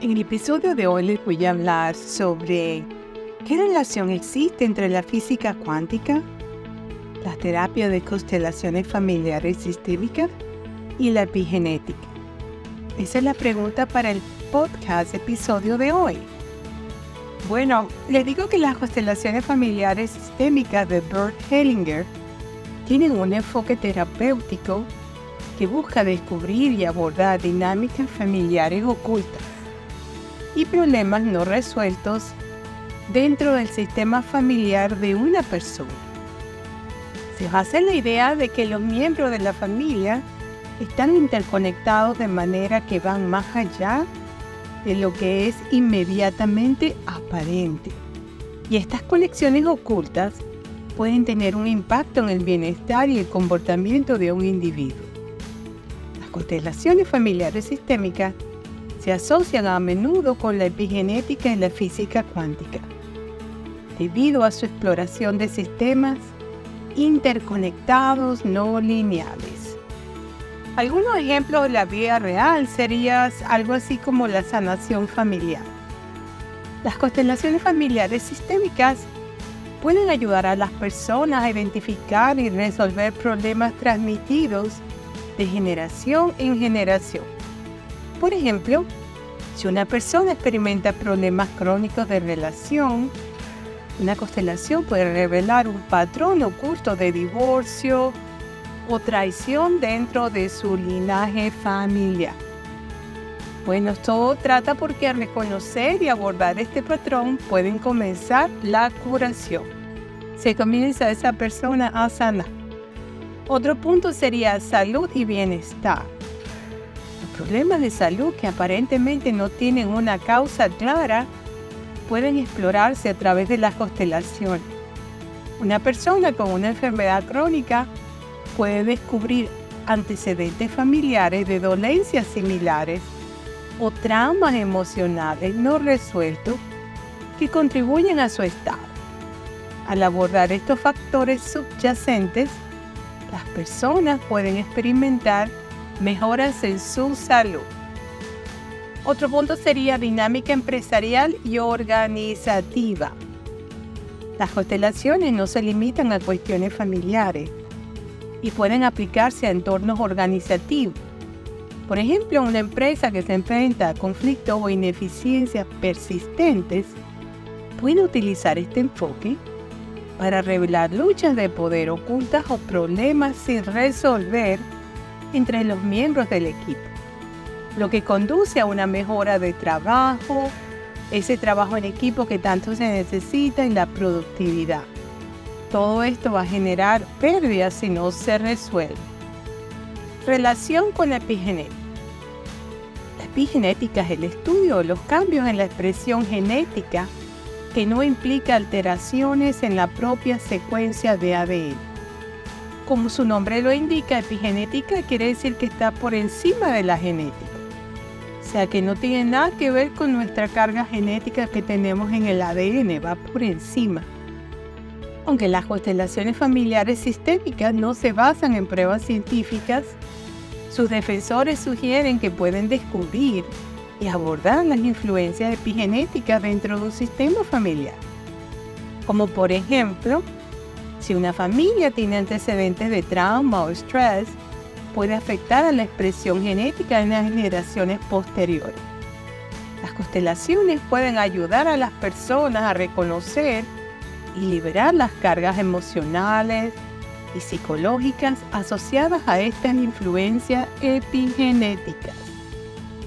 En el episodio de hoy les voy a hablar sobre qué relación existe entre la física cuántica, la terapia de constelaciones familiares sistémicas y la epigenética. Esa es la pregunta para el podcast episodio de hoy. Bueno, les digo que las constelaciones familiares sistémicas de Bert Hellinger tienen un enfoque terapéutico que busca descubrir y abordar dinámicas familiares ocultas y problemas no resueltos dentro del sistema familiar de una persona. Se en la idea de que los miembros de la familia están interconectados de manera que van más allá de lo que es inmediatamente aparente. Y estas conexiones ocultas pueden tener un impacto en el bienestar y el comportamiento de un individuo. Las constelaciones familiares sistémicas se asocian a menudo con la epigenética y la física cuántica, debido a su exploración de sistemas interconectados no lineales. Algunos ejemplos de la vida real serían algo así como la sanación familiar. Las constelaciones familiares sistémicas pueden ayudar a las personas a identificar y resolver problemas transmitidos de generación en generación por ejemplo, si una persona experimenta problemas crónicos de relación, una constelación puede revelar un patrón oculto de divorcio o traición dentro de su linaje familiar. Bueno, todo trata porque al reconocer y abordar este patrón pueden comenzar la curación. Se comienza esa persona a sanar. Otro punto sería salud y bienestar problemas de salud que aparentemente no tienen una causa clara pueden explorarse a través de las constelaciones. Una persona con una enfermedad crónica puede descubrir antecedentes familiares de dolencias similares o traumas emocionales no resueltos que contribuyen a su estado. Al abordar estos factores subyacentes, las personas pueden experimentar mejoras en su salud. Otro punto sería dinámica empresarial y organizativa. Las constelaciones no se limitan a cuestiones familiares y pueden aplicarse a entornos organizativos. Por ejemplo, una empresa que se enfrenta a conflictos o ineficiencias persistentes puede utilizar este enfoque para revelar luchas de poder ocultas o problemas sin resolver entre los miembros del equipo, lo que conduce a una mejora de trabajo, ese trabajo en equipo que tanto se necesita en la productividad. Todo esto va a generar pérdidas si no se resuelve. Relación con la epigenética. La epigenética es el estudio de los cambios en la expresión genética que no implica alteraciones en la propia secuencia de ADN como su nombre lo indica, epigenética quiere decir que está por encima de la genética. O sea que no tiene nada que ver con nuestra carga genética que tenemos en el ADN, va por encima. Aunque las constelaciones familiares sistémicas no se basan en pruebas científicas, sus defensores sugieren que pueden descubrir y abordar las influencias epigenéticas dentro de un sistema familiar. Como por ejemplo, si una familia tiene antecedentes de trauma o estrés, puede afectar a la expresión genética en las generaciones posteriores. Las constelaciones pueden ayudar a las personas a reconocer y liberar las cargas emocionales y psicológicas asociadas a estas influencias epigenéticas.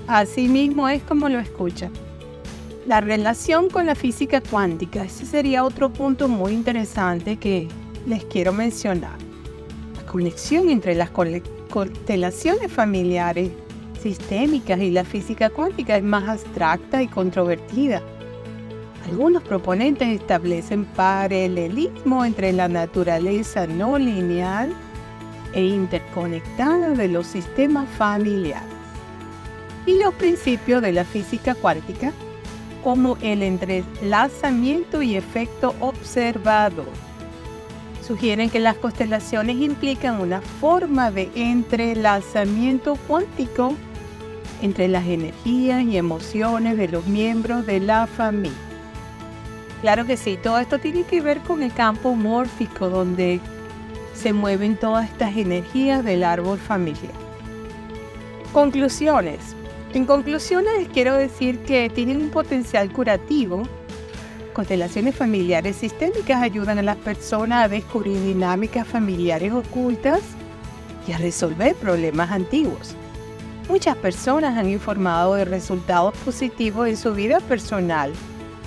Asimismo es como lo escuchan. La relación con la física cuántica, ese sería otro punto muy interesante que les quiero mencionar. La conexión entre las constelaciones familiares sistémicas y la física cuántica es más abstracta y controvertida. Algunos proponentes establecen paralelismo entre la naturaleza no lineal e interconectada de los sistemas familiares y los principios de la física cuántica como el entrelazamiento y efecto observador sugieren que las constelaciones implican una forma de entrelazamiento cuántico entre las energías y emociones de los miembros de la familia. Claro que sí, todo esto tiene que ver con el campo mórfico donde se mueven todas estas energías del árbol familiar. Conclusiones. En conclusiones quiero decir que tienen un potencial curativo. Constelaciones familiares sistémicas ayudan a las personas a descubrir dinámicas familiares ocultas y a resolver problemas antiguos. Muchas personas han informado de resultados positivos en su vida personal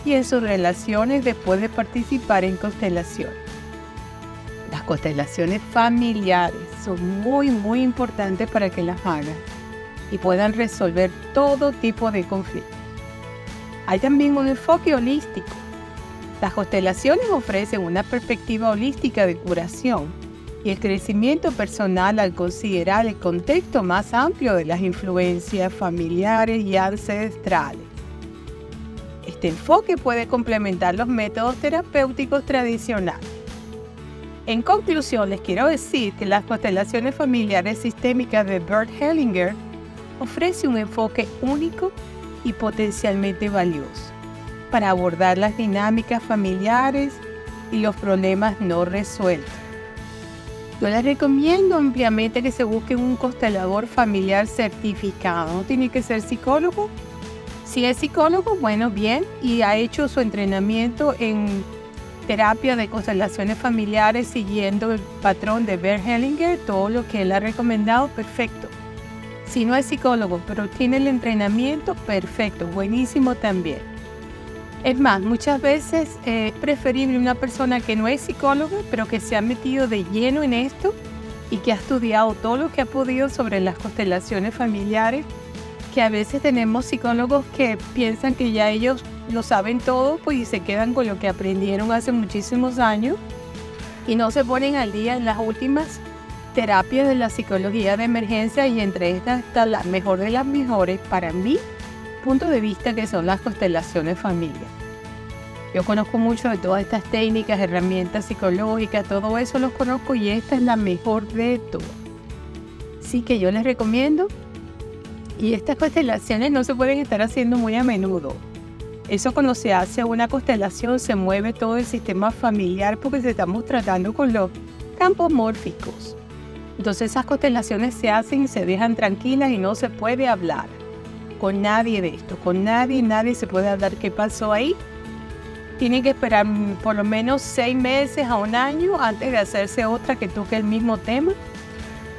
y en sus relaciones después de participar en constelaciones. Las constelaciones familiares son muy muy importantes para que las hagan y puedan resolver todo tipo de conflictos. Hay también un enfoque holístico. Las constelaciones ofrecen una perspectiva holística de curación y el crecimiento personal al considerar el contexto más amplio de las influencias familiares y ancestrales. Este enfoque puede complementar los métodos terapéuticos tradicionales. En conclusión, les quiero decir que las constelaciones familiares sistémicas de Bert Hellinger ofrece un enfoque único y potencialmente valioso para abordar las dinámicas familiares y los problemas no resueltos. Yo les recomiendo ampliamente que se busquen un constelador familiar certificado. No tiene que ser psicólogo. Si es psicólogo, bueno, bien, y ha hecho su entrenamiento en terapia de constelaciones familiares siguiendo el patrón de Bert Hellinger, todo lo que él ha recomendado, perfecto. Si no es psicólogo, pero tiene el entrenamiento, perfecto, buenísimo también. Es más, muchas veces es preferible una persona que no es psicóloga, pero que se ha metido de lleno en esto y que ha estudiado todo lo que ha podido sobre las constelaciones familiares, que a veces tenemos psicólogos que piensan que ya ellos lo saben todo, pues y se quedan con lo que aprendieron hace muchísimos años y no se ponen al día en las últimas terapias de la psicología de emergencia y entre estas está la mejor de las mejores para mí punto de vista que son las constelaciones familiares. Yo conozco mucho de todas estas técnicas, herramientas psicológicas, todo eso los conozco y esta es la mejor de todas. Así que yo les recomiendo. Y estas constelaciones no se pueden estar haciendo muy a menudo. Eso cuando se hace una constelación se mueve todo el sistema familiar porque se estamos tratando con los campos mórficos. Entonces esas constelaciones se hacen y se dejan tranquilas y no se puede hablar con nadie de esto, con nadie, nadie se puede hablar qué pasó ahí. Tienen que esperar por lo menos seis meses a un año antes de hacerse otra que toque el mismo tema.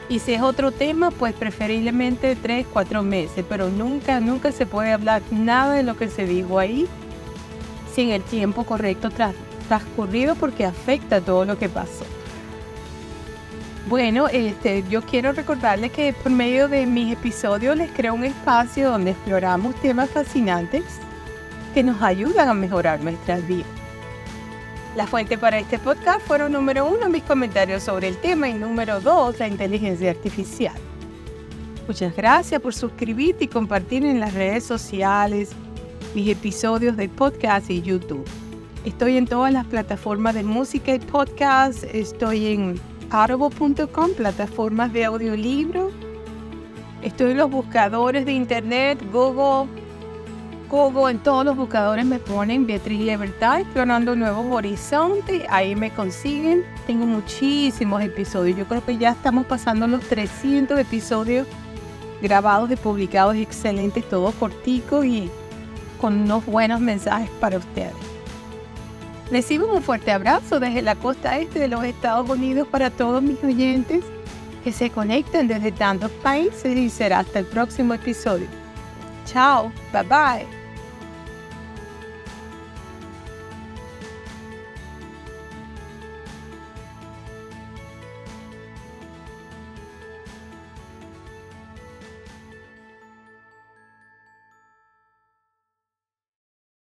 Y si es otro tema, pues preferiblemente tres, cuatro meses, pero nunca, nunca se puede hablar nada de lo que se dijo ahí sin el tiempo correcto transcurrido porque afecta todo lo que pasó. Bueno, este, yo quiero recordarles que por medio de mis episodios les creo un espacio donde exploramos temas fascinantes que nos ayudan a mejorar nuestras vidas. La fuente para este podcast fueron número uno mis comentarios sobre el tema y número dos la inteligencia artificial. Muchas gracias por suscribirte y compartir en las redes sociales mis episodios de podcast y YouTube. Estoy en todas las plataformas de música y podcast. Estoy en audible.com, plataformas de audiolibro. Estoy en los buscadores de internet, Google, Google, en todos los buscadores me ponen Beatriz Libertad, explorando nuevos horizontes, ahí me consiguen. Tengo muchísimos episodios, yo creo que ya estamos pasando los 300 episodios grabados y publicados excelentes, todos corticos y con unos buenos mensajes para ustedes. Recibo un fuerte abrazo desde la costa este de los Estados Unidos para todos mis oyentes que se conectan desde tantos países y será hasta el próximo episodio. Chao, bye bye.